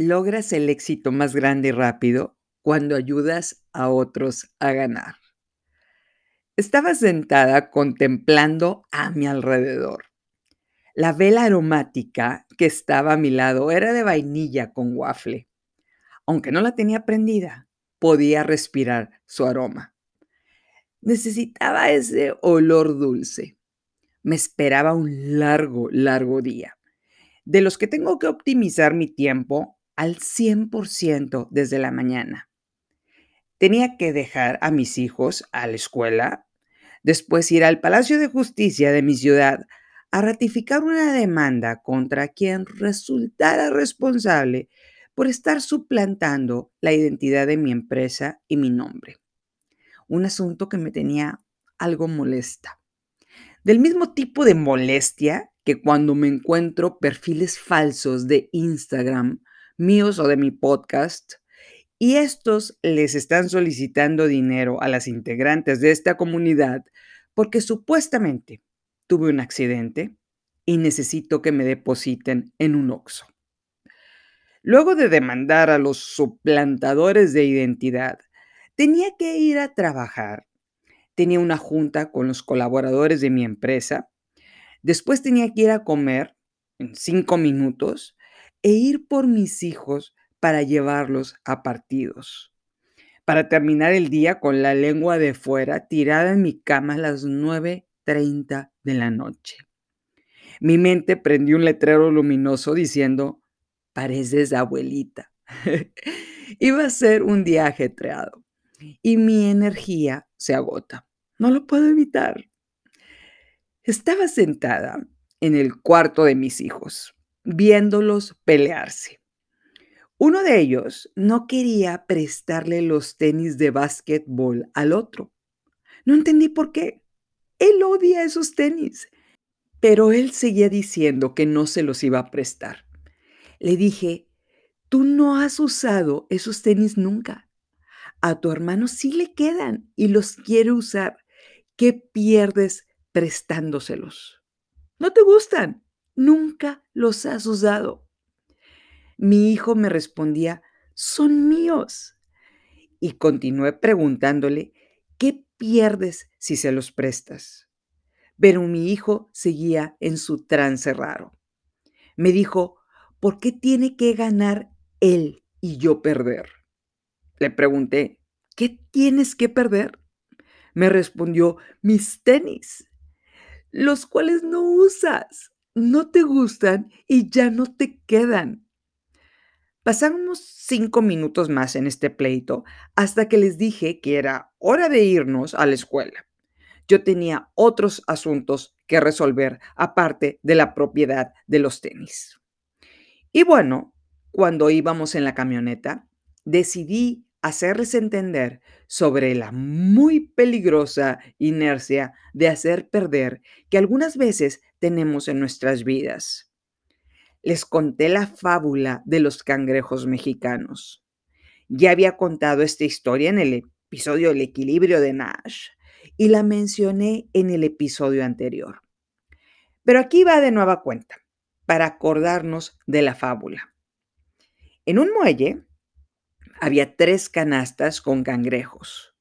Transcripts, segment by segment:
Logras el éxito más grande y rápido cuando ayudas a otros a ganar. Estaba sentada contemplando a mi alrededor. La vela aromática que estaba a mi lado era de vainilla con waffle. Aunque no la tenía prendida, podía respirar su aroma. Necesitaba ese olor dulce. Me esperaba un largo, largo día, de los que tengo que optimizar mi tiempo al 100% desde la mañana. Tenía que dejar a mis hijos a la escuela, después ir al Palacio de Justicia de mi ciudad a ratificar una demanda contra quien resultara responsable por estar suplantando la identidad de mi empresa y mi nombre. Un asunto que me tenía algo molesta. Del mismo tipo de molestia que cuando me encuentro perfiles falsos de Instagram míos o de mi podcast, y estos les están solicitando dinero a las integrantes de esta comunidad porque supuestamente tuve un accidente y necesito que me depositen en un OXO. Luego de demandar a los suplantadores de identidad, tenía que ir a trabajar. Tenía una junta con los colaboradores de mi empresa. Después tenía que ir a comer en cinco minutos e ir por mis hijos para llevarlos a partidos. Para terminar el día con la lengua de fuera tirada en mi cama a las 9.30 de la noche. Mi mente prendió un letrero luminoso diciendo, pareces abuelita. Iba a ser un día ajetreado y mi energía se agota. No lo puedo evitar. Estaba sentada en el cuarto de mis hijos viéndolos pelearse. Uno de ellos no quería prestarle los tenis de básquetbol al otro. No entendí por qué. Él odia esos tenis. Pero él seguía diciendo que no se los iba a prestar. Le dije, tú no has usado esos tenis nunca. A tu hermano sí le quedan y los quiere usar. ¿Qué pierdes prestándoselos? No te gustan nunca los has usado. Mi hijo me respondía, son míos. Y continué preguntándole, ¿qué pierdes si se los prestas? Pero mi hijo seguía en su trance raro. Me dijo, ¿por qué tiene que ganar él y yo perder? Le pregunté, ¿qué tienes que perder? Me respondió, mis tenis, los cuales no usas no te gustan y ya no te quedan. Pasamos cinco minutos más en este pleito hasta que les dije que era hora de irnos a la escuela. Yo tenía otros asuntos que resolver aparte de la propiedad de los tenis. Y bueno, cuando íbamos en la camioneta, decidí hacerles entender sobre la muy peligrosa inercia de hacer perder que algunas veces tenemos en nuestras vidas. Les conté la fábula de los cangrejos mexicanos. Ya había contado esta historia en el episodio del equilibrio de Nash y la mencioné en el episodio anterior. Pero aquí va de nueva cuenta, para acordarnos de la fábula. En un muelle había tres canastas con cangrejos.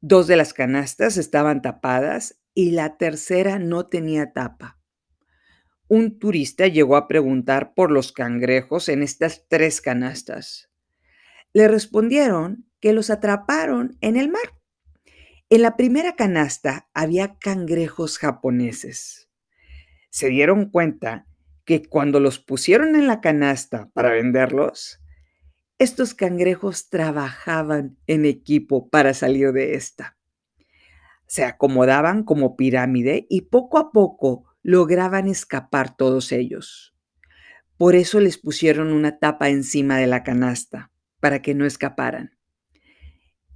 Dos de las canastas estaban tapadas y la tercera no tenía tapa. Un turista llegó a preguntar por los cangrejos en estas tres canastas. Le respondieron que los atraparon en el mar. En la primera canasta había cangrejos japoneses. Se dieron cuenta que cuando los pusieron en la canasta para venderlos, estos cangrejos trabajaban en equipo para salir de esta. Se acomodaban como pirámide y poco a poco lograban escapar todos ellos. Por eso les pusieron una tapa encima de la canasta, para que no escaparan.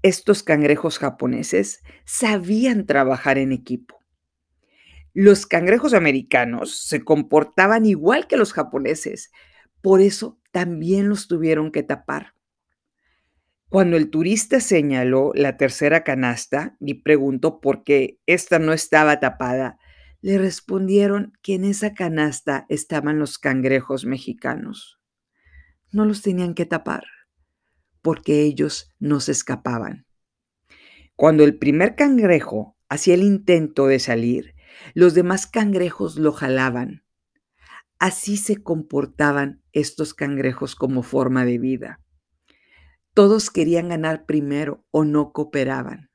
Estos cangrejos japoneses sabían trabajar en equipo. Los cangrejos americanos se comportaban igual que los japoneses, por eso también los tuvieron que tapar. Cuando el turista señaló la tercera canasta y preguntó por qué esta no estaba tapada, le respondieron que en esa canasta estaban los cangrejos mexicanos. no los tenían que tapar, porque ellos no se escapaban. Cuando el primer cangrejo hacía el intento de salir, los demás cangrejos lo jalaban. Así se comportaban estos cangrejos como forma de vida. Todos querían ganar primero o no cooperaban.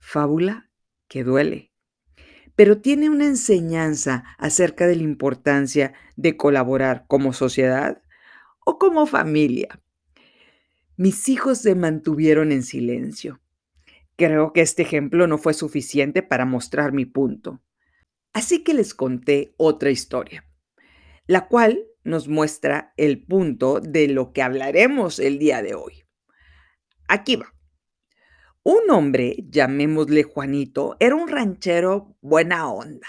Fábula que duele, pero tiene una enseñanza acerca de la importancia de colaborar como sociedad o como familia. Mis hijos se mantuvieron en silencio. Creo que este ejemplo no fue suficiente para mostrar mi punto. Así que les conté otra historia, la cual nos muestra el punto de lo que hablaremos el día de hoy. Aquí va. Un hombre, llamémosle Juanito, era un ranchero buena onda,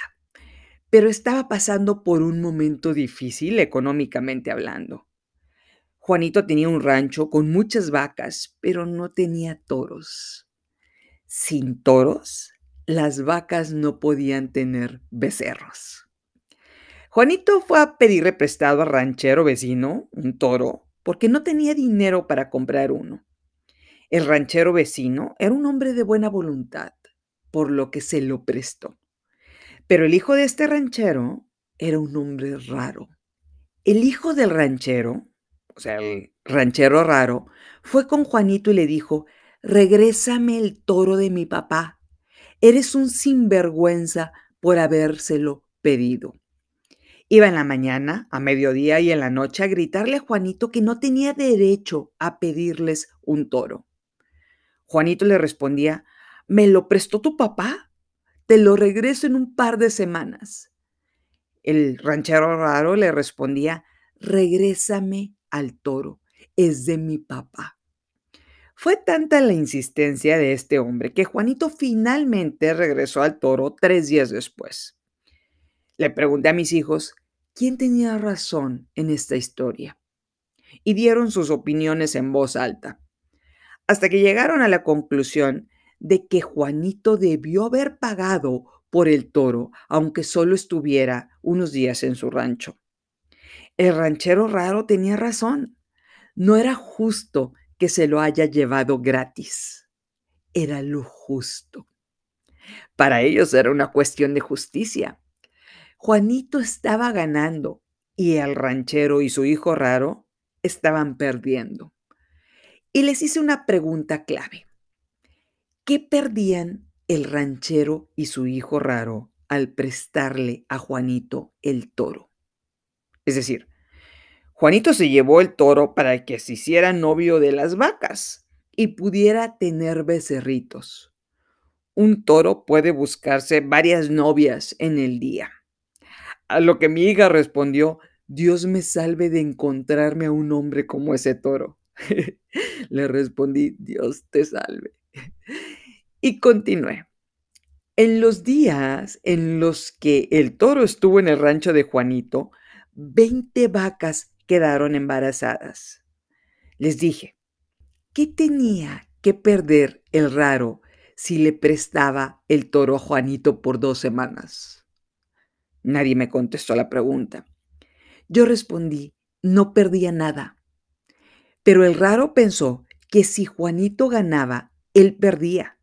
pero estaba pasando por un momento difícil económicamente hablando. Juanito tenía un rancho con muchas vacas, pero no tenía toros. Sin toros, las vacas no podían tener becerros. Juanito fue a pedirle prestado al ranchero vecino un toro porque no tenía dinero para comprar uno. El ranchero vecino era un hombre de buena voluntad, por lo que se lo prestó. Pero el hijo de este ranchero era un hombre raro. El hijo del ranchero, o sea, el ranchero raro, fue con Juanito y le dijo, regrésame el toro de mi papá. Eres un sinvergüenza por habérselo pedido. Iba en la mañana, a mediodía y en la noche a gritarle a Juanito que no tenía derecho a pedirles un toro. Juanito le respondía, ¿me lo prestó tu papá? Te lo regreso en un par de semanas. El ranchero raro le respondía, regrésame al toro, es de mi papá. Fue tanta la insistencia de este hombre que Juanito finalmente regresó al toro tres días después. Le pregunté a mis hijos quién tenía razón en esta historia y dieron sus opiniones en voz alta hasta que llegaron a la conclusión de que Juanito debió haber pagado por el toro, aunque solo estuviera unos días en su rancho. El ranchero raro tenía razón. No era justo que se lo haya llevado gratis. Era lo justo. Para ellos era una cuestión de justicia. Juanito estaba ganando y el ranchero y su hijo raro estaban perdiendo y les hice una pregunta clave. ¿Qué perdían el ranchero y su hijo raro al prestarle a Juanito el toro? Es decir, Juanito se llevó el toro para que se hiciera novio de las vacas y pudiera tener becerritos. Un toro puede buscarse varias novias en el día. A lo que mi hija respondió, Dios me salve de encontrarme a un hombre como ese toro. Le respondí, Dios te salve. Y continué. En los días en los que el toro estuvo en el rancho de Juanito, 20 vacas quedaron embarazadas. Les dije, ¿qué tenía que perder el raro si le prestaba el toro a Juanito por dos semanas? Nadie me contestó la pregunta. Yo respondí, no perdía nada. Pero el raro pensó que si Juanito ganaba, él perdía.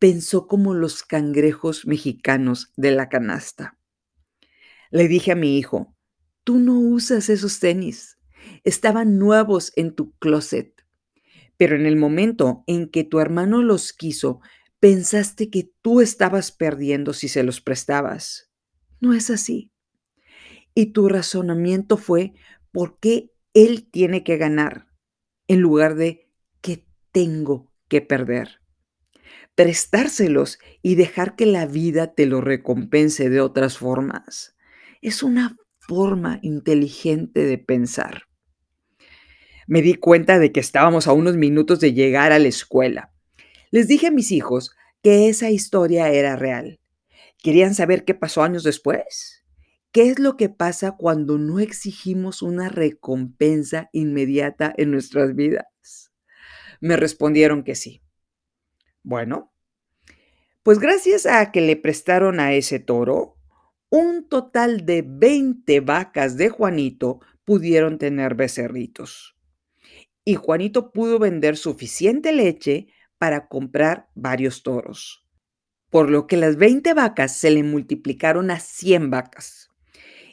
Pensó como los cangrejos mexicanos de la canasta. Le dije a mi hijo, tú no usas esos tenis. Estaban nuevos en tu closet. Pero en el momento en que tu hermano los quiso, pensaste que tú estabas perdiendo si se los prestabas. No es así. Y tu razonamiento fue, ¿por qué él tiene que ganar? en lugar de que tengo que perder. Prestárselos y dejar que la vida te lo recompense de otras formas es una forma inteligente de pensar. Me di cuenta de que estábamos a unos minutos de llegar a la escuela. Les dije a mis hijos que esa historia era real. ¿Querían saber qué pasó años después? ¿Qué es lo que pasa cuando no exigimos una recompensa inmediata en nuestras vidas? Me respondieron que sí. Bueno, pues gracias a que le prestaron a ese toro, un total de 20 vacas de Juanito pudieron tener becerritos. Y Juanito pudo vender suficiente leche para comprar varios toros, por lo que las 20 vacas se le multiplicaron a 100 vacas.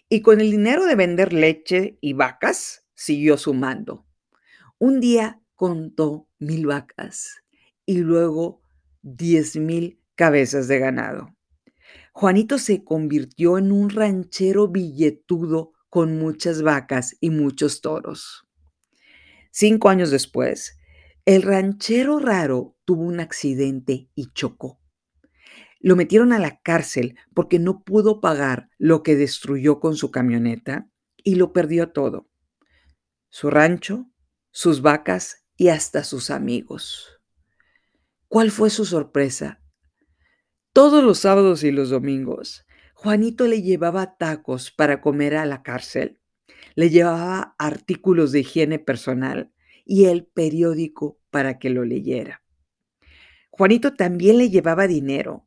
Y con el dinero de vender leche y vacas, siguió sumando. Un día contó mil vacas y luego diez mil cabezas de ganado. Juanito se convirtió en un ranchero billetudo con muchas vacas y muchos toros. Cinco años después, el ranchero raro tuvo un accidente y chocó. Lo metieron a la cárcel porque no pudo pagar lo que destruyó con su camioneta y lo perdió todo. Su rancho, sus vacas y hasta sus amigos. ¿Cuál fue su sorpresa? Todos los sábados y los domingos, Juanito le llevaba tacos para comer a la cárcel, le llevaba artículos de higiene personal y el periódico para que lo leyera. Juanito también le llevaba dinero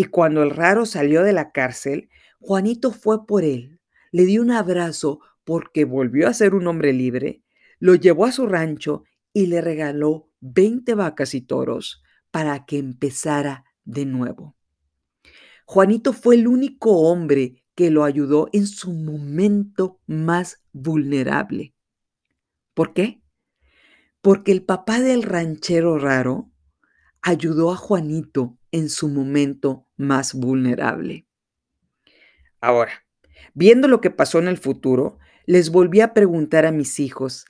y cuando el raro salió de la cárcel, Juanito fue por él, le dio un abrazo porque volvió a ser un hombre libre, lo llevó a su rancho y le regaló 20 vacas y toros para que empezara de nuevo. Juanito fue el único hombre que lo ayudó en su momento más vulnerable. ¿Por qué? Porque el papá del ranchero raro ayudó a Juanito en su momento más vulnerable. Ahora, viendo lo que pasó en el futuro, les volví a preguntar a mis hijos,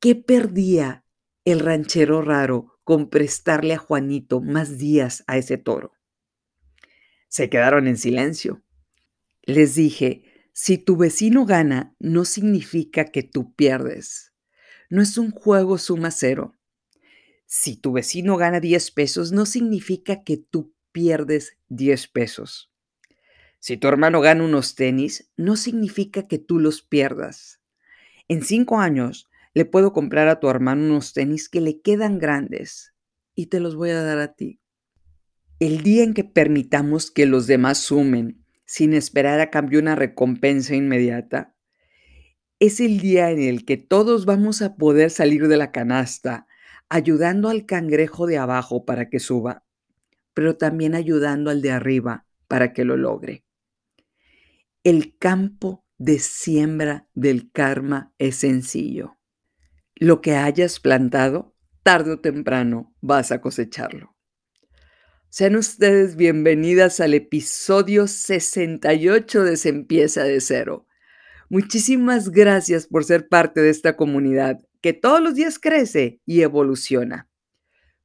¿qué perdía el ranchero raro con prestarle a Juanito más días a ese toro? Se quedaron en silencio. Les dije, si tu vecino gana, no significa que tú pierdes. No es un juego suma cero. Si tu vecino gana 10 pesos, no significa que tú pierdes 10 pesos. Si tu hermano gana unos tenis, no significa que tú los pierdas. En cinco años le puedo comprar a tu hermano unos tenis que le quedan grandes y te los voy a dar a ti. El día en que permitamos que los demás sumen sin esperar a cambio una recompensa inmediata, es el día en el que todos vamos a poder salir de la canasta ayudando al cangrejo de abajo para que suba, pero también ayudando al de arriba para que lo logre. El campo de siembra del karma es sencillo. Lo que hayas plantado, tarde o temprano vas a cosecharlo. Sean ustedes bienvenidas al episodio 68 de Se empieza de cero. Muchísimas gracias por ser parte de esta comunidad que todos los días crece y evoluciona.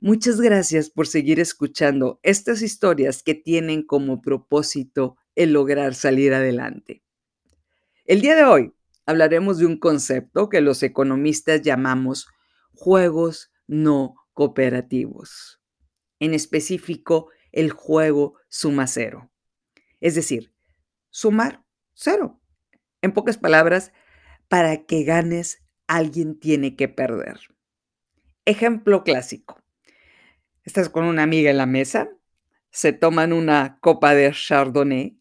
Muchas gracias por seguir escuchando estas historias que tienen como propósito el lograr salir adelante. El día de hoy hablaremos de un concepto que los economistas llamamos juegos no cooperativos. En específico, el juego suma cero. Es decir, sumar cero. En pocas palabras, para que ganes, alguien tiene que perder. Ejemplo clásico. Estás con una amiga en la mesa, se toman una copa de chardonnay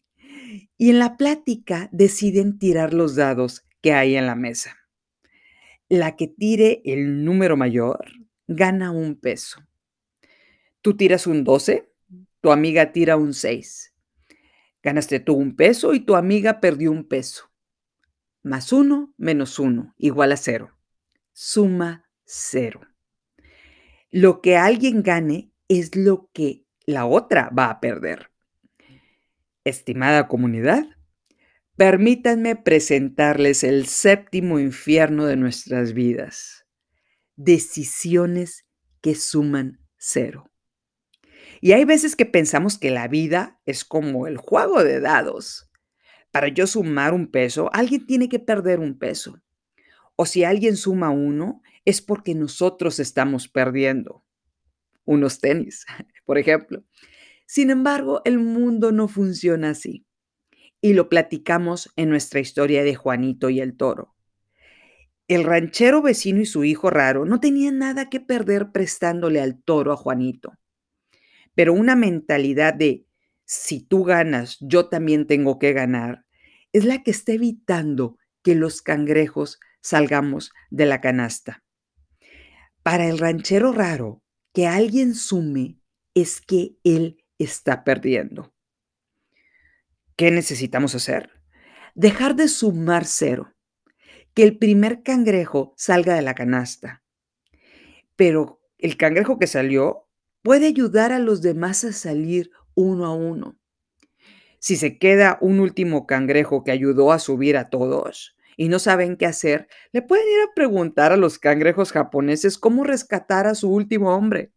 y en la plática deciden tirar los dados que hay en la mesa. La que tire el número mayor gana un peso. Tú tiras un 12, tu amiga tira un 6. Ganaste tú un peso y tu amiga perdió un peso. Más uno menos uno igual a cero. Suma cero. Lo que alguien gane es lo que la otra va a perder. Estimada comunidad, Permítanme presentarles el séptimo infierno de nuestras vidas. Decisiones que suman cero. Y hay veces que pensamos que la vida es como el juego de dados. Para yo sumar un peso, alguien tiene que perder un peso. O si alguien suma uno, es porque nosotros estamos perdiendo. Unos tenis, por ejemplo. Sin embargo, el mundo no funciona así y lo platicamos en nuestra historia de Juanito y el toro. El ranchero vecino y su hijo raro no tenían nada que perder prestándole al toro a Juanito. Pero una mentalidad de si tú ganas, yo también tengo que ganar, es la que está evitando que los cangrejos salgamos de la canasta. Para el ranchero raro, que alguien sume es que él está perdiendo. ¿Qué necesitamos hacer? Dejar de sumar cero. Que el primer cangrejo salga de la canasta. Pero el cangrejo que salió puede ayudar a los demás a salir uno a uno. Si se queda un último cangrejo que ayudó a subir a todos y no saben qué hacer, le pueden ir a preguntar a los cangrejos japoneses cómo rescatar a su último hombre.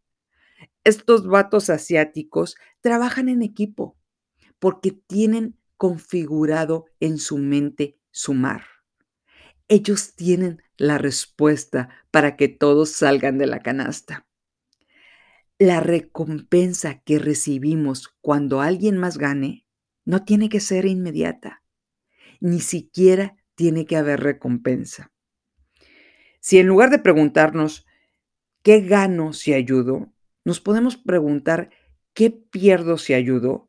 Estos vatos asiáticos trabajan en equipo porque tienen configurado en su mente sumar. Ellos tienen la respuesta para que todos salgan de la canasta. La recompensa que recibimos cuando alguien más gane no tiene que ser inmediata. Ni siquiera tiene que haber recompensa. Si en lugar de preguntarnos, ¿qué gano si ayudo? Nos podemos preguntar, ¿qué pierdo si ayudo?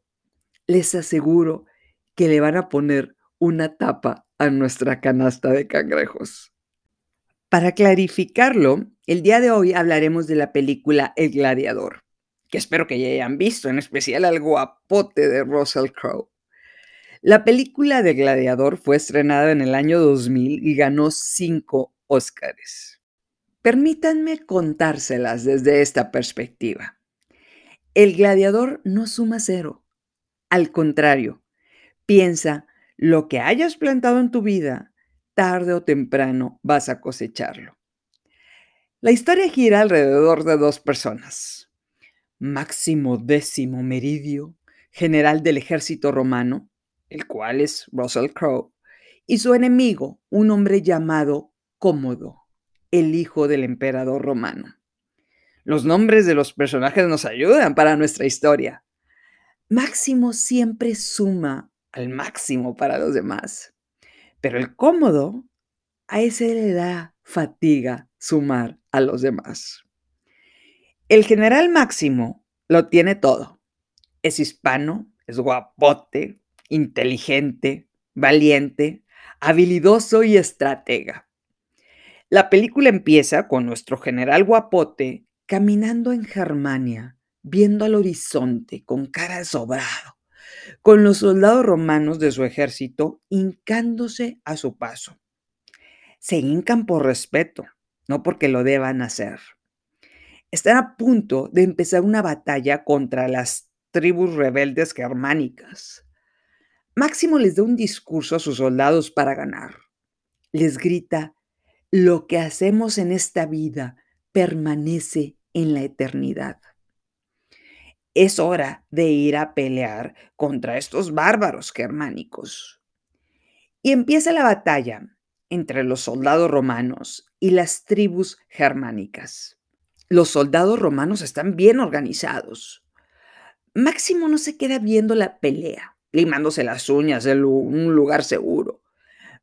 Les aseguro que le van a poner una tapa a nuestra canasta de cangrejos. Para clarificarlo, el día de hoy hablaremos de la película El Gladiador, que espero que ya hayan visto, en especial al guapote de Russell Crowe. La película de Gladiador fue estrenada en el año 2000 y ganó cinco Óscares. Permítanme contárselas desde esta perspectiva. El gladiador no suma cero. Al contrario, piensa lo que hayas plantado en tu vida tarde o temprano vas a cosecharlo. La historia gira alrededor de dos personas. Máximo Décimo Meridio, general del ejército romano, el cual es Russell Crowe, y su enemigo, un hombre llamado Cómodo, el hijo del emperador romano. Los nombres de los personajes nos ayudan para nuestra historia. Máximo siempre suma al máximo para los demás. Pero el cómodo, a ese le da fatiga sumar a los demás. El general Máximo lo tiene todo. Es hispano, es guapote, inteligente, valiente, habilidoso y estratega. La película empieza con nuestro general guapote caminando en Germania, viendo al horizonte con cara de sobrado con los soldados romanos de su ejército hincándose a su paso. Se hincan por respeto, no porque lo deban hacer. Están a punto de empezar una batalla contra las tribus rebeldes germánicas. Máximo les da un discurso a sus soldados para ganar. Les grita, lo que hacemos en esta vida permanece en la eternidad es hora de ir a pelear contra estos bárbaros germánicos. Y empieza la batalla entre los soldados romanos y las tribus germánicas. Los soldados romanos están bien organizados. Máximo no se queda viendo la pelea, limándose las uñas en un lugar seguro.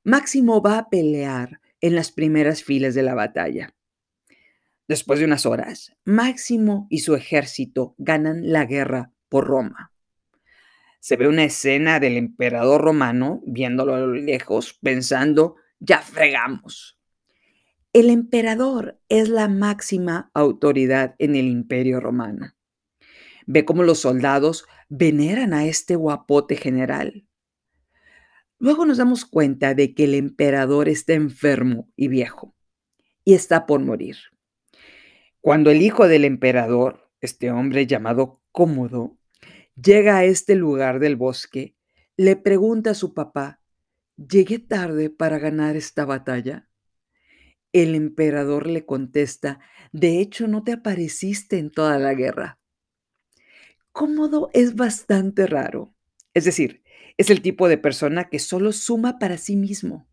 Máximo va a pelear en las primeras filas de la batalla. Después de unas horas, Máximo y su ejército ganan la guerra por Roma. Se ve una escena del emperador romano viéndolo a lo lejos, pensando, ya fregamos. El emperador es la máxima autoridad en el imperio romano. Ve cómo los soldados veneran a este guapote general. Luego nos damos cuenta de que el emperador está enfermo y viejo y está por morir. Cuando el hijo del emperador, este hombre llamado Cómodo, llega a este lugar del bosque, le pregunta a su papá, ¿llegué tarde para ganar esta batalla? El emperador le contesta, de hecho no te apareciste en toda la guerra. Cómodo es bastante raro, es decir, es el tipo de persona que solo suma para sí mismo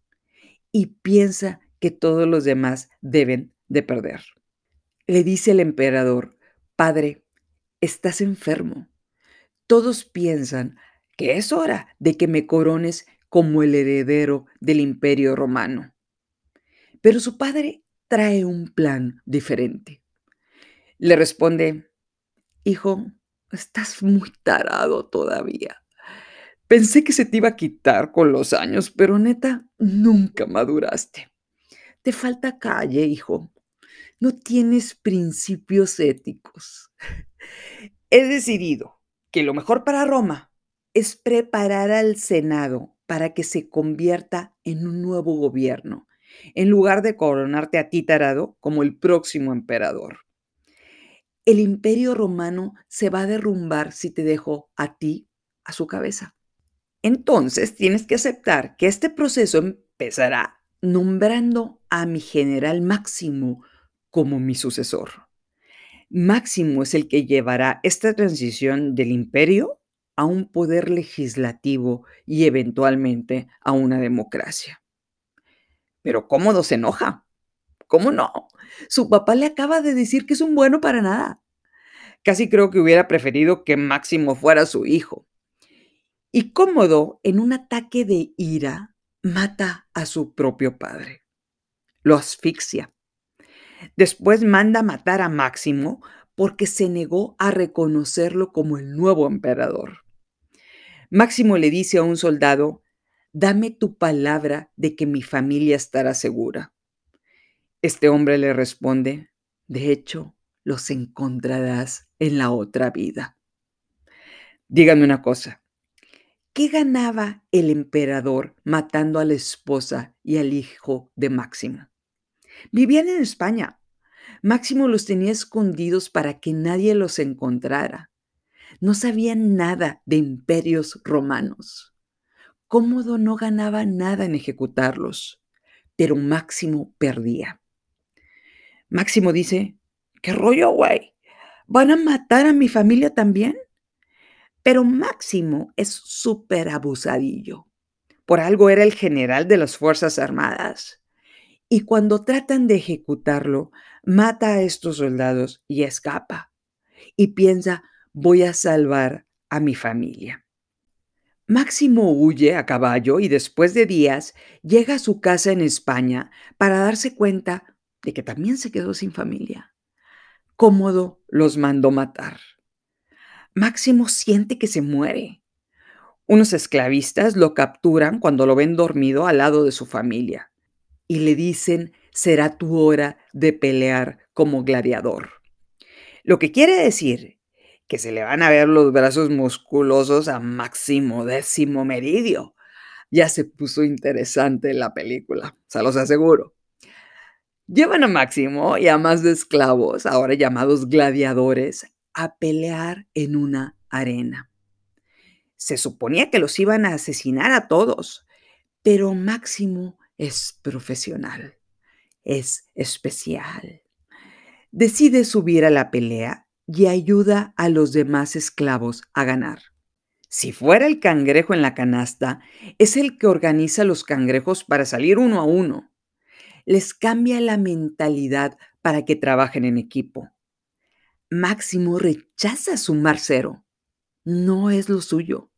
y piensa que todos los demás deben de perder. Le dice el emperador, Padre, estás enfermo. Todos piensan que es hora de que me corones como el heredero del imperio romano. Pero su padre trae un plan diferente. Le responde, Hijo, estás muy tarado todavía. Pensé que se te iba a quitar con los años, pero neta, nunca maduraste. Te falta calle, hijo. No tienes principios éticos. He decidido que lo mejor para Roma es preparar al Senado para que se convierta en un nuevo gobierno, en lugar de coronarte a ti tarado como el próximo emperador. El imperio romano se va a derrumbar si te dejo a ti a su cabeza. Entonces tienes que aceptar que este proceso empezará nombrando a mi general Máximo como mi sucesor. Máximo es el que llevará esta transición del imperio a un poder legislativo y eventualmente a una democracia. Pero Cómodo se enoja. ¿Cómo no? Su papá le acaba de decir que es un bueno para nada. Casi creo que hubiera preferido que Máximo fuera su hijo. Y Cómodo, en un ataque de ira, mata a su propio padre. Lo asfixia. Después manda matar a Máximo porque se negó a reconocerlo como el nuevo emperador. Máximo le dice a un soldado, dame tu palabra de que mi familia estará segura. Este hombre le responde, de hecho, los encontrarás en la otra vida. Díganme una cosa, ¿qué ganaba el emperador matando a la esposa y al hijo de Máximo? Vivían en España. Máximo los tenía escondidos para que nadie los encontrara. No sabían nada de imperios romanos. Cómodo no ganaba nada en ejecutarlos, pero Máximo perdía. Máximo dice, ¿qué rollo, güey? ¿Van a matar a mi familia también? Pero Máximo es súper abusadillo. Por algo era el general de las Fuerzas Armadas. Y cuando tratan de ejecutarlo, mata a estos soldados y escapa. Y piensa, voy a salvar a mi familia. Máximo huye a caballo y después de días llega a su casa en España para darse cuenta de que también se quedó sin familia. Cómodo los mandó matar. Máximo siente que se muere. Unos esclavistas lo capturan cuando lo ven dormido al lado de su familia y le dicen, será tu hora de pelear como gladiador. Lo que quiere decir que se le van a ver los brazos musculosos a Máximo Décimo Meridio. Ya se puso interesante la película, se los aseguro. Llevan a Máximo y a más de esclavos, ahora llamados gladiadores, a pelear en una arena. Se suponía que los iban a asesinar a todos, pero Máximo es profesional, es especial. Decide subir a la pelea y ayuda a los demás esclavos a ganar. Si fuera el cangrejo en la canasta, es el que organiza los cangrejos para salir uno a uno. Les cambia la mentalidad para que trabajen en equipo. Máximo rechaza sumar cero. No es lo suyo.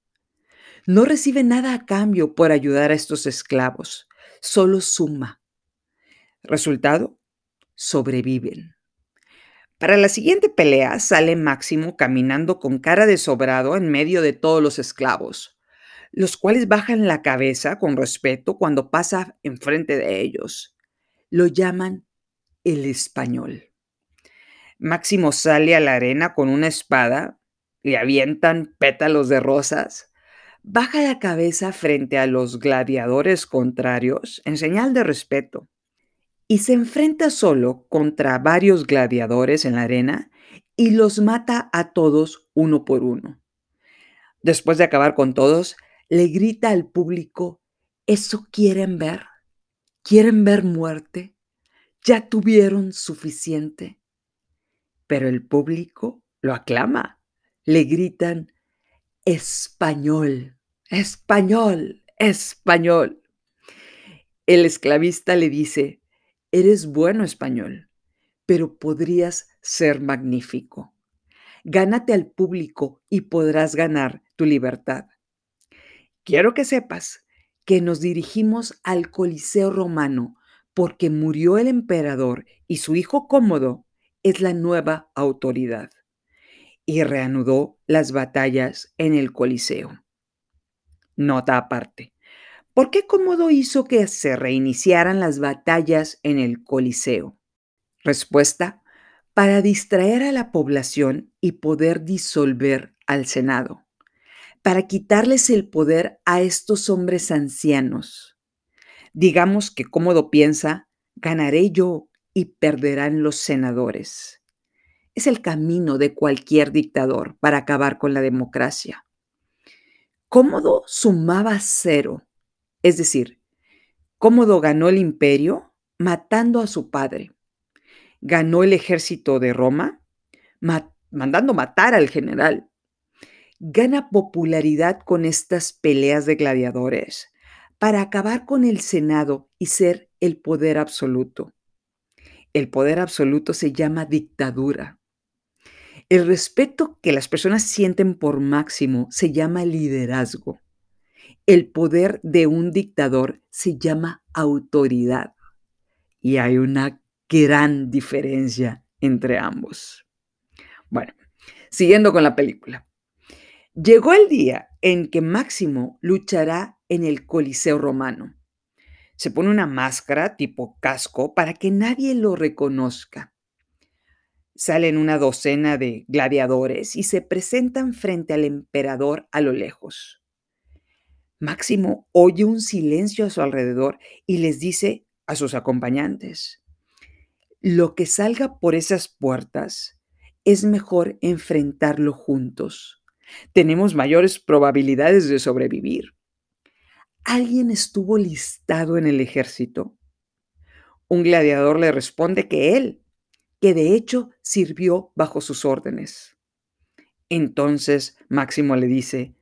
No recibe nada a cambio por ayudar a estos esclavos solo suma. Resultado, sobreviven. Para la siguiente pelea sale Máximo caminando con cara de sobrado en medio de todos los esclavos, los cuales bajan la cabeza con respeto cuando pasa enfrente de ellos. Lo llaman el español. Máximo sale a la arena con una espada, le avientan pétalos de rosas, baja la cabeza frente a los gladiadores contrarios en señal de respeto y se enfrenta solo contra varios gladiadores en la arena y los mata a todos uno por uno. Después de acabar con todos, le grita al público, ¿eso quieren ver? ¿Quieren ver muerte? ¿Ya tuvieron suficiente? Pero el público lo aclama, le gritan, español. Español, español. El esclavista le dice, eres bueno español, pero podrías ser magnífico. Gánate al público y podrás ganar tu libertad. Quiero que sepas que nos dirigimos al Coliseo romano porque murió el emperador y su hijo cómodo es la nueva autoridad. Y reanudó las batallas en el Coliseo. Nota aparte. ¿Por qué Cómodo hizo que se reiniciaran las batallas en el Coliseo? Respuesta, para distraer a la población y poder disolver al Senado, para quitarles el poder a estos hombres ancianos. Digamos que Cómodo piensa, ganaré yo y perderán los senadores. Es el camino de cualquier dictador para acabar con la democracia. Cómodo sumaba cero, es decir, Cómodo ganó el imperio matando a su padre. Ganó el ejército de Roma mandando matar al general. Gana popularidad con estas peleas de gladiadores para acabar con el Senado y ser el poder absoluto. El poder absoluto se llama dictadura. El respeto que las personas sienten por máximo se llama liderazgo. El poder de un dictador se llama autoridad. Y hay una gran diferencia entre ambos. Bueno, siguiendo con la película. Llegó el día en que Máximo luchará en el Coliseo romano se pone una máscara tipo casco para que nadie lo reconozca. Salen una docena de gladiadores y se presentan frente al emperador a lo lejos. Máximo oye un silencio a su alrededor y les dice a sus acompañantes, lo que salga por esas puertas es mejor enfrentarlo juntos. Tenemos mayores probabilidades de sobrevivir alguien estuvo listado en el ejército. Un gladiador le responde que él, que de hecho sirvió bajo sus órdenes. Entonces Máximo le dice,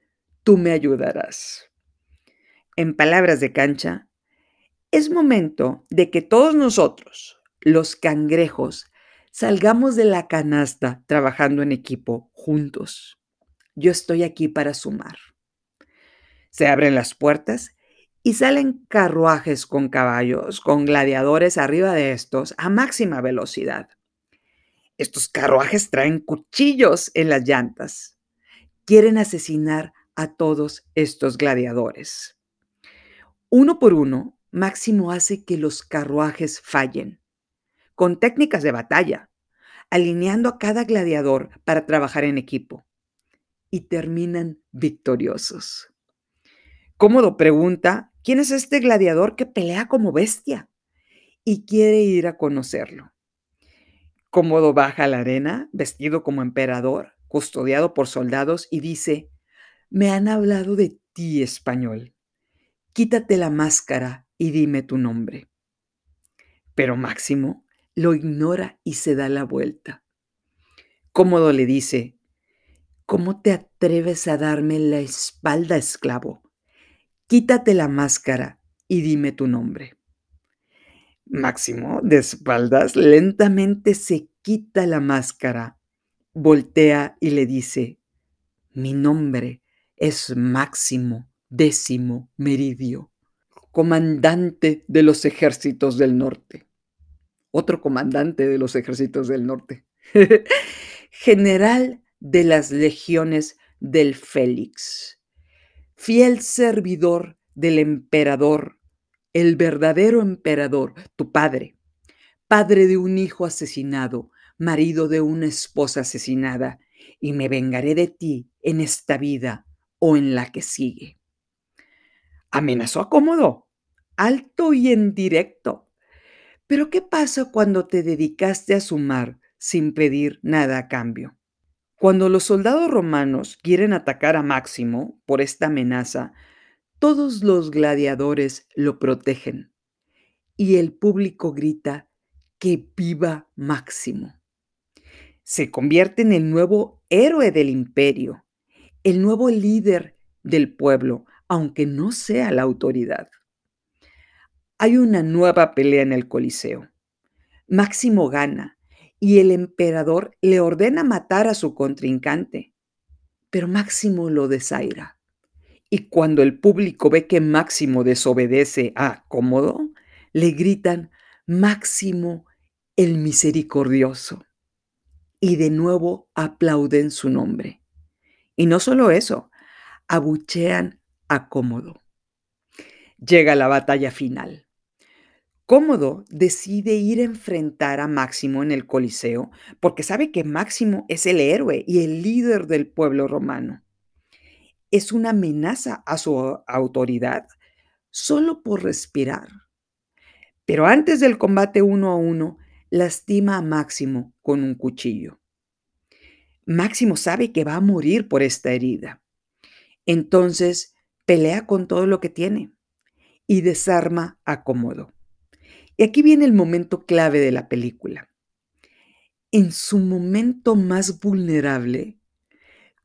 tú me ayudarás. En palabras de cancha, es momento de que todos nosotros, los cangrejos, salgamos de la canasta trabajando en equipo juntos. Yo estoy aquí para sumar. Se abren las puertas y salen carruajes con caballos, con gladiadores arriba de estos a máxima velocidad. Estos carruajes traen cuchillos en las llantas. Quieren asesinar a todos estos gladiadores. Uno por uno, Máximo hace que los carruajes fallen, con técnicas de batalla, alineando a cada gladiador para trabajar en equipo, y terminan victoriosos. Cómodo pregunta, ¿quién es este gladiador que pelea como bestia? Y quiere ir a conocerlo. Cómodo baja a la arena, vestido como emperador, custodiado por soldados, y dice, me han hablado de ti, español. Quítate la máscara y dime tu nombre. Pero Máximo lo ignora y se da la vuelta. Cómodo le dice, ¿cómo te atreves a darme la espalda, esclavo? Quítate la máscara y dime tu nombre. Máximo, de espaldas, lentamente se quita la máscara, voltea y le dice, mi nombre es Máximo décimo Meridio, comandante de los ejércitos del norte. Otro comandante de los ejércitos del norte. General de las legiones del Félix fiel servidor del emperador, el verdadero emperador, tu padre, padre de un hijo asesinado, marido de una esposa asesinada, y me vengaré de ti en esta vida o en la que sigue. Amenazó a Cómodo, alto y en directo. Pero ¿qué pasa cuando te dedicaste a sumar sin pedir nada a cambio? Cuando los soldados romanos quieren atacar a Máximo por esta amenaza, todos los gladiadores lo protegen y el público grita que viva Máximo. Se convierte en el nuevo héroe del imperio, el nuevo líder del pueblo, aunque no sea la autoridad. Hay una nueva pelea en el Coliseo. Máximo gana y el emperador le ordena matar a su contrincante. Pero Máximo lo desaira. Y cuando el público ve que Máximo desobedece a Cómodo, le gritan Máximo el misericordioso. Y de nuevo aplauden su nombre. Y no solo eso, abuchean a Cómodo. Llega la batalla final. Cómodo decide ir a enfrentar a Máximo en el Coliseo porque sabe que Máximo es el héroe y el líder del pueblo romano. Es una amenaza a su autoridad solo por respirar. Pero antes del combate uno a uno, lastima a Máximo con un cuchillo. Máximo sabe que va a morir por esta herida. Entonces pelea con todo lo que tiene y desarma a Cómodo. Y aquí viene el momento clave de la película. En su momento más vulnerable,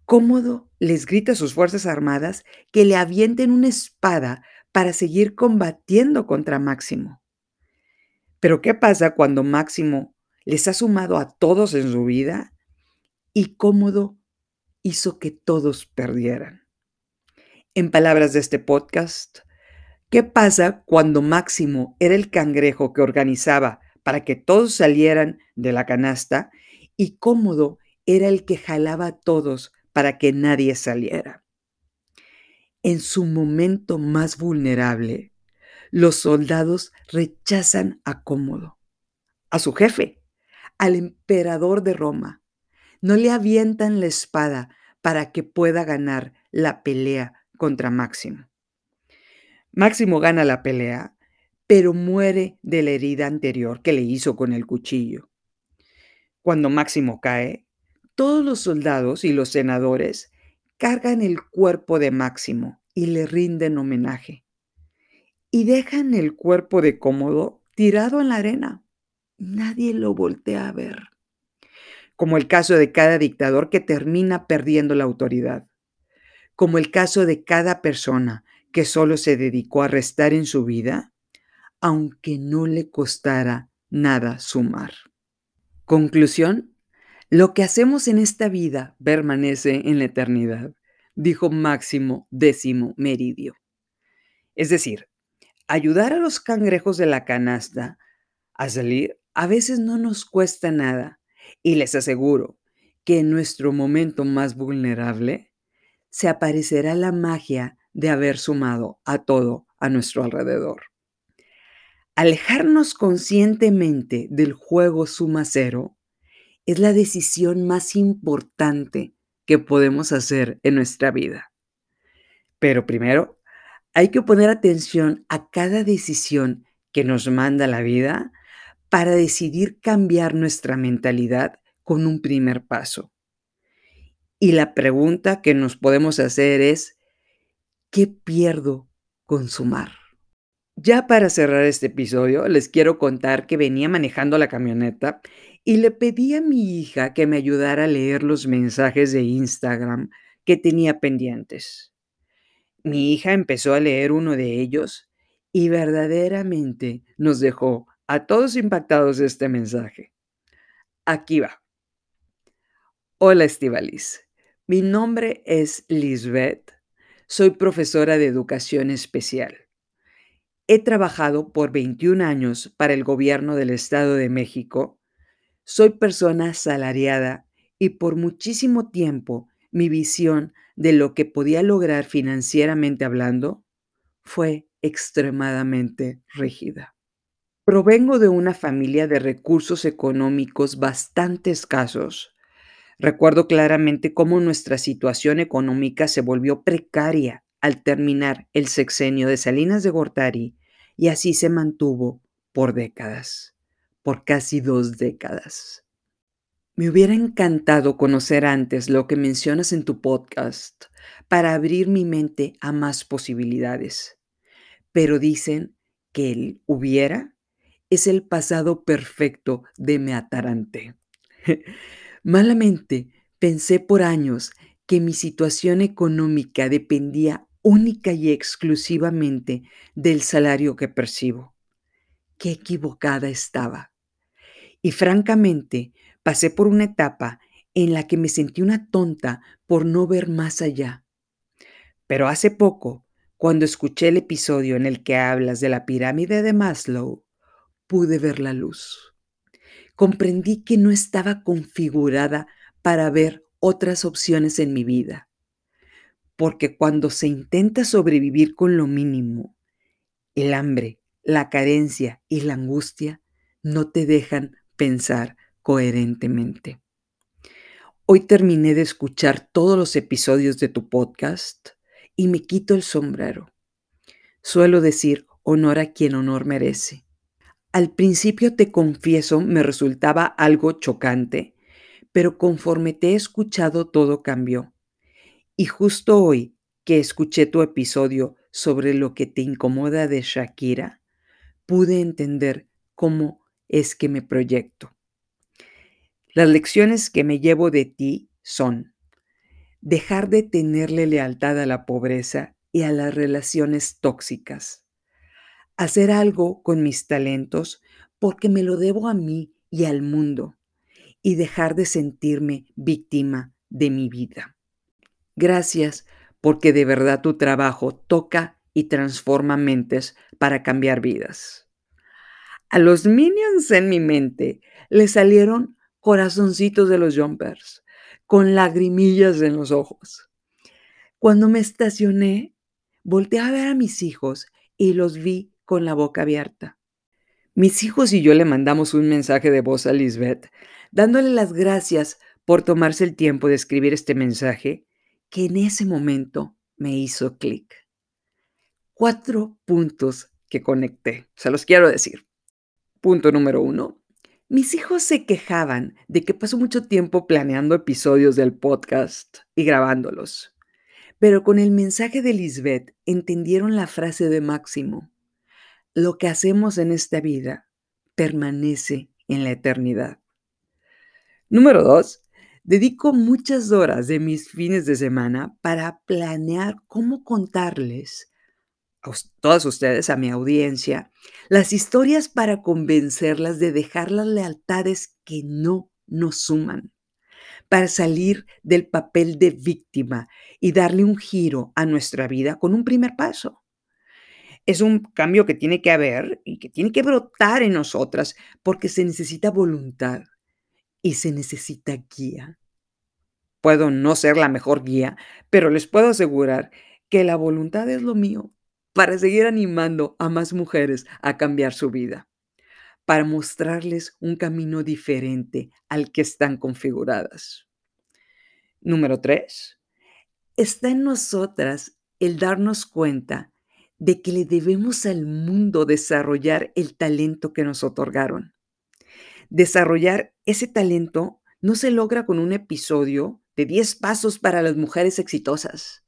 Cómodo les grita a sus fuerzas armadas que le avienten una espada para seguir combatiendo contra Máximo. Pero ¿qué pasa cuando Máximo les ha sumado a todos en su vida y Cómodo hizo que todos perdieran? En palabras de este podcast, ¿Qué pasa cuando Máximo era el cangrejo que organizaba para que todos salieran de la canasta y Cómodo era el que jalaba a todos para que nadie saliera? En su momento más vulnerable, los soldados rechazan a Cómodo, a su jefe, al emperador de Roma. No le avientan la espada para que pueda ganar la pelea contra Máximo. Máximo gana la pelea, pero muere de la herida anterior que le hizo con el cuchillo. Cuando Máximo cae, todos los soldados y los senadores cargan el cuerpo de Máximo y le rinden homenaje. Y dejan el cuerpo de Cómodo tirado en la arena. Nadie lo voltea a ver. Como el caso de cada dictador que termina perdiendo la autoridad. Como el caso de cada persona que solo se dedicó a restar en su vida, aunque no le costara nada sumar. Conclusión, lo que hacemos en esta vida permanece en la eternidad, dijo Máximo Décimo Meridio. Es decir, ayudar a los cangrejos de la canasta a salir a veces no nos cuesta nada y les aseguro que en nuestro momento más vulnerable se aparecerá la magia de haber sumado a todo a nuestro alrededor. Alejarnos conscientemente del juego suma cero es la decisión más importante que podemos hacer en nuestra vida. Pero primero, hay que poner atención a cada decisión que nos manda la vida para decidir cambiar nuestra mentalidad con un primer paso. Y la pregunta que nos podemos hacer es, ¿Qué pierdo con sumar? Ya para cerrar este episodio, les quiero contar que venía manejando la camioneta y le pedí a mi hija que me ayudara a leer los mensajes de Instagram que tenía pendientes. Mi hija empezó a leer uno de ellos y verdaderamente nos dejó a todos impactados este mensaje. Aquí va. Hola Estivalis, mi nombre es Lisbeth soy profesora de educación especial. He trabajado por 21 años para el gobierno del Estado de México. Soy persona salariada y por muchísimo tiempo mi visión de lo que podía lograr financieramente hablando fue extremadamente rígida. Provengo de una familia de recursos económicos bastante escasos Recuerdo claramente cómo nuestra situación económica se volvió precaria al terminar el sexenio de Salinas de Gortari y así se mantuvo por décadas, por casi dos décadas. Me hubiera encantado conocer antes lo que mencionas en tu podcast para abrir mi mente a más posibilidades, pero dicen que el hubiera es el pasado perfecto de me atarante. Malamente pensé por años que mi situación económica dependía única y exclusivamente del salario que percibo. Qué equivocada estaba. Y francamente, pasé por una etapa en la que me sentí una tonta por no ver más allá. Pero hace poco, cuando escuché el episodio en el que hablas de la pirámide de Maslow, pude ver la luz comprendí que no estaba configurada para ver otras opciones en mi vida. Porque cuando se intenta sobrevivir con lo mínimo, El hambre, la carencia y la angustia no te dejan pensar coherentemente. Hoy terminé de escuchar todos los episodios de tu podcast y me quito el sombrero. Suelo decir honor a quien honor merece. Al principio te confieso me resultaba algo chocante, pero conforme te he escuchado todo cambió. Y justo hoy que escuché tu episodio sobre lo que te incomoda de Shakira, pude entender cómo es que me proyecto. Las lecciones que me llevo de ti son dejar de tenerle lealtad a la pobreza y a las relaciones tóxicas, hacer algo con mis talentos porque me lo debo a mí y al mundo y dejar de sentirme víctima de mi vida. Gracias porque de verdad tu trabajo toca y transforma mentes para cambiar vidas. A los minions en mi mente le salieron corazoncitos de los jumpers, con lagrimillas en los ojos. Cuando me estacioné, volteé a ver a mis hijos y los vi con la boca abierta. Mis hijos y yo le mandamos un mensaje de voz a Lisbeth, dándole las gracias por tomarse el tiempo de escribir este mensaje que en ese momento me hizo clic. Cuatro puntos que conecté, se los quiero decir. Punto número uno. Mis hijos se quejaban de que paso mucho tiempo planeando episodios del podcast y grabándolos. Pero con el mensaje de Lisbeth entendieron la frase de Máximo. Lo que hacemos en esta vida permanece en la eternidad. Número dos, dedico muchas horas de mis fines de semana para planear cómo contarles a todas ustedes, a mi audiencia, las historias para convencerlas de dejar las lealtades que no nos suman, para salir del papel de víctima y darle un giro a nuestra vida con un primer paso. Es un cambio que tiene que haber y que tiene que brotar en nosotras porque se necesita voluntad y se necesita guía. Puedo no ser la mejor guía, pero les puedo asegurar que la voluntad es lo mío para seguir animando a más mujeres a cambiar su vida, para mostrarles un camino diferente al que están configuradas. Número tres, está en nosotras el darnos cuenta de que le debemos al mundo desarrollar el talento que nos otorgaron. Desarrollar ese talento no se logra con un episodio de 10 pasos para las mujeres exitosas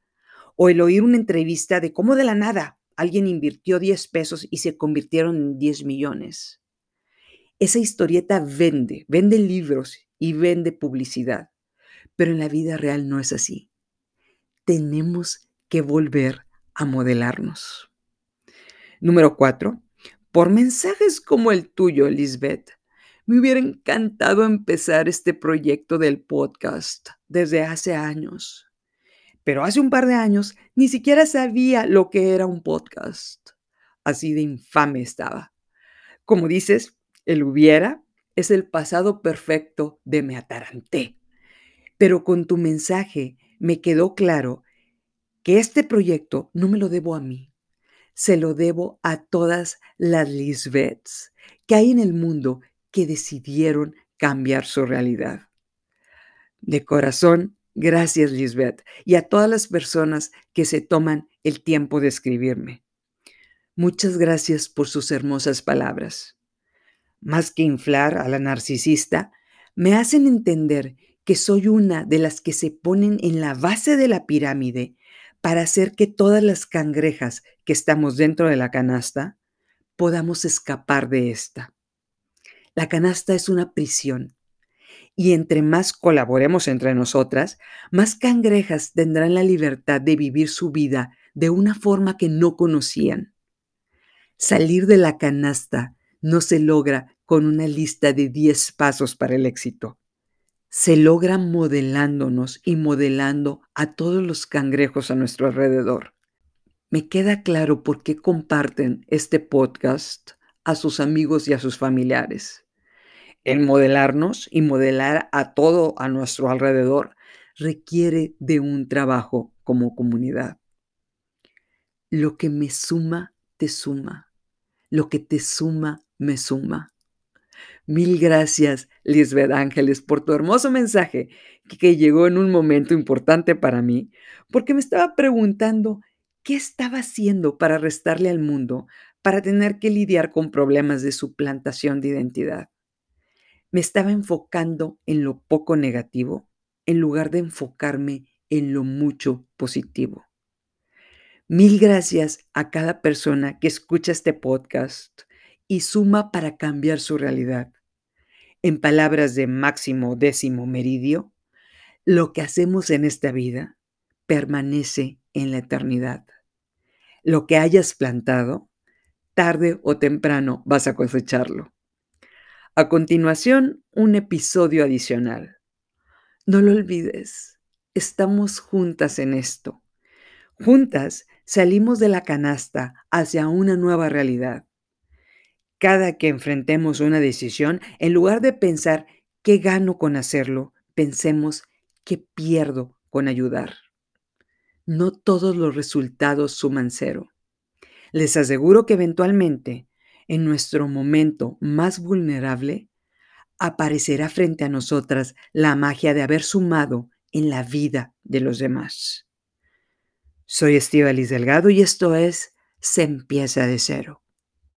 o el oír una entrevista de cómo de la nada alguien invirtió 10 pesos y se convirtieron en 10 millones. Esa historieta vende, vende libros y vende publicidad, pero en la vida real no es así. Tenemos que volver a modelarnos. Número 4. Por mensajes como el tuyo, Lisbeth, me hubiera encantado empezar este proyecto del podcast desde hace años. Pero hace un par de años ni siquiera sabía lo que era un podcast. Así de infame estaba. Como dices, el hubiera es el pasado perfecto de me ataranté. Pero con tu mensaje me quedó claro que este proyecto no me lo debo a mí, se lo debo a todas las Lisbeths que hay en el mundo que decidieron cambiar su realidad. De corazón, gracias Lisbeth y a todas las personas que se toman el tiempo de escribirme. Muchas gracias por sus hermosas palabras. Más que inflar a la narcisista, me hacen entender que soy una de las que se ponen en la base de la pirámide para hacer que todas las cangrejas que estamos dentro de la canasta podamos escapar de esta. La canasta es una prisión. Y entre más colaboremos entre nosotras, más cangrejas tendrán la libertad de vivir su vida de una forma que no conocían. Salir de la canasta no se logra con una lista de 10 pasos para el éxito. Se logra modelándonos y modelando a todos los cangrejos a nuestro alrededor. Me queda claro por qué comparten este podcast a sus amigos y a sus familiares. El modelarnos y modelar a todo a nuestro alrededor requiere de un trabajo como comunidad. Lo que me suma te suma. Lo que te suma, me suma. Mil gracias, Lisbeth Ángeles, por tu hermoso mensaje que llegó en un momento importante para mí, porque me estaba preguntando qué estaba haciendo para restarle al mundo, para tener que lidiar con problemas de suplantación de identidad. Me estaba enfocando en lo poco negativo en lugar de enfocarme en lo mucho positivo. Mil gracias a cada persona que escucha este podcast y suma para cambiar su realidad. En palabras de Máximo Décimo Meridio, lo que hacemos en esta vida permanece en la eternidad. Lo que hayas plantado, tarde o temprano vas a cosecharlo. A continuación, un episodio adicional. No lo olvides, estamos juntas en esto. Juntas salimos de la canasta hacia una nueva realidad. Cada que enfrentemos una decisión, en lugar de pensar qué gano con hacerlo, pensemos qué pierdo con ayudar. No todos los resultados suman cero. Les aseguro que eventualmente, en nuestro momento más vulnerable, aparecerá frente a nosotras la magia de haber sumado en la vida de los demás. Soy Estivalis Delgado y esto es Se empieza de cero.